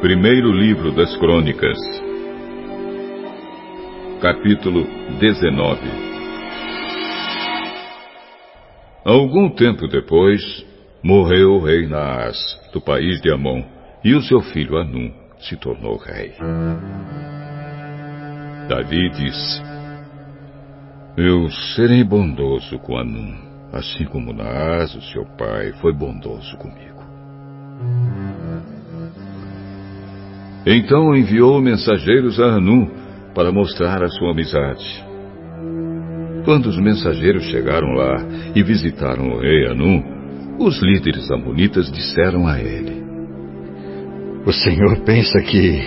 Primeiro Livro das Crônicas, capítulo 19 Algum tempo depois, morreu o rei Naas, do país de Amon, e o seu filho Anum se tornou rei. Davi disse: Eu serei bondoso com Anum, assim como Naas, o seu pai, foi bondoso comigo. Então enviou mensageiros a Anum para mostrar a sua amizade. Quando os mensageiros chegaram lá e visitaram o rei Anum, os líderes amonitas disseram a ele: O senhor pensa que,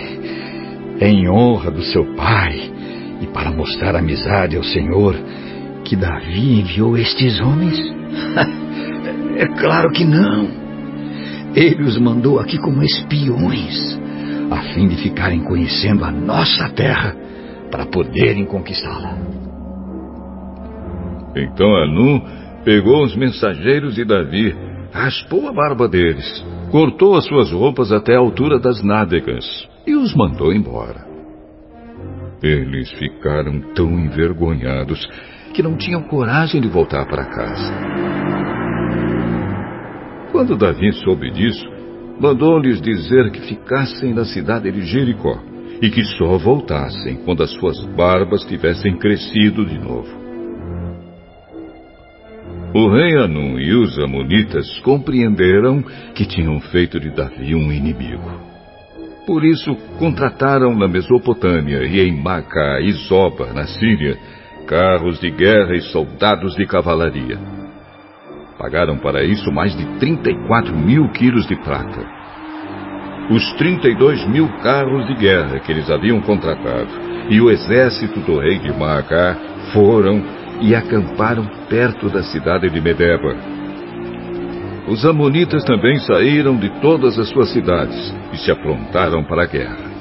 em honra do seu pai e para mostrar amizade ao senhor, que Davi enviou estes homens? é claro que não. Ele os mandou aqui como espiões a fim de ficarem conhecendo a nossa terra para poderem conquistá-la. Então Anu pegou os mensageiros de Davi, raspou a barba deles, cortou as suas roupas até a altura das nádegas e os mandou embora. Eles ficaram tão envergonhados que não tinham coragem de voltar para casa. Quando Davi soube disso, mandou-lhes dizer que ficassem na cidade de Jericó e que só voltassem quando as suas barbas tivessem crescido de novo. O rei Anum e os amonitas compreenderam que tinham feito de Davi um inimigo. Por isso, contrataram na Mesopotâmia e em Macá e Zoba, na Síria, carros de guerra e soldados de cavalaria. Pagaram para isso mais de 34 mil quilos de prata. Os 32 mil carros de guerra que eles haviam contratado e o exército do rei de Maacá foram e acamparam perto da cidade de Medeba. Os amonitas também saíram de todas as suas cidades e se aprontaram para a guerra.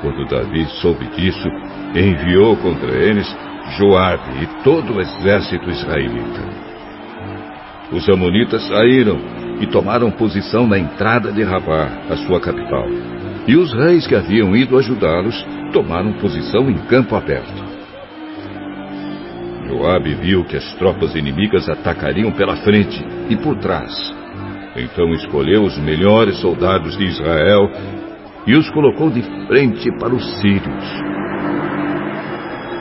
Quando Davi soube disso, enviou contra eles Joabe e todo o exército israelita. Os amonitas saíram e tomaram posição na entrada de Rabá, a sua capital. E os reis que haviam ido ajudá-los tomaram posição em campo aberto. Joabe viu que as tropas inimigas atacariam pela frente e por trás. Então escolheu os melhores soldados de Israel e os colocou de frente para os sírios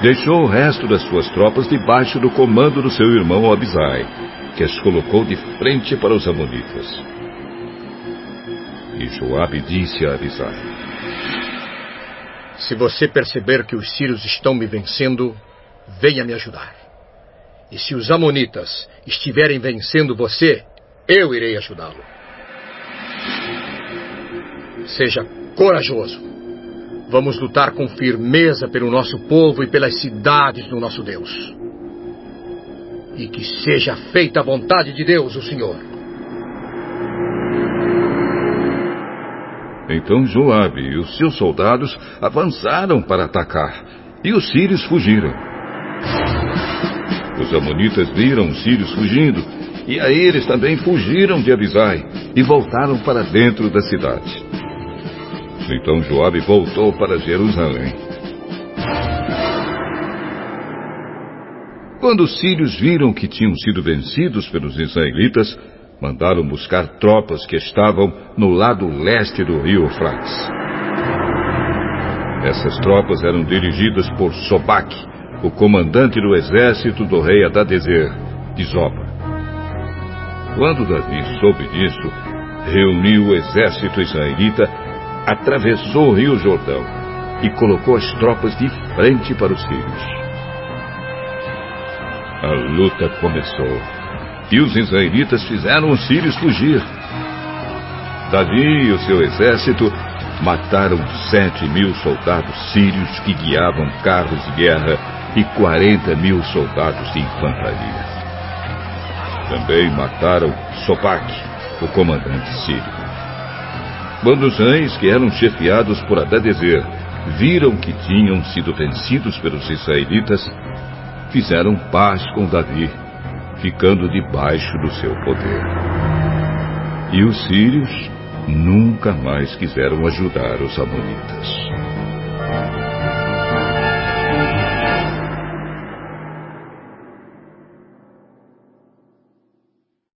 deixou o resto das suas tropas debaixo do comando do seu irmão Abisai, que as colocou de frente para os amonitas. E Joabe disse a Abisai: Se você perceber que os sírios estão me vencendo, venha me ajudar. E se os amonitas estiverem vencendo você, eu irei ajudá-lo. Seja corajoso Vamos lutar com firmeza pelo nosso povo e pelas cidades do nosso Deus. E que seja feita a vontade de Deus, o Senhor. Então Joabe e os seus soldados avançaram para atacar, e os sírios fugiram. Os amonitas viram os sírios fugindo, e aí eles também fugiram de Abisai e voltaram para dentro da cidade. Então Joabe voltou para Jerusalém. Quando os sírios viram que tinham sido vencidos pelos israelitas, mandaram buscar tropas que estavam no lado leste do rio Eufrates. Essas tropas eram dirigidas por Sobaque, o comandante do exército do rei Adadezer, de Zoba. Quando Davi soube disso, reuniu o exército israelita atravessou o rio Jordão e colocou as tropas de frente para os sírios. A luta começou e os israelitas fizeram os sírios fugir. Davi e o seu exército mataram sete mil soldados sírios que guiavam carros de guerra e quarenta mil soldados de infantaria. Também mataram Sopaque, o comandante sírio. Quando os reis, que eram chefiados por Adadezer, viram que tinham sido vencidos pelos israelitas, fizeram paz com Davi, ficando debaixo do seu poder. E os sírios nunca mais quiseram ajudar os amonitas.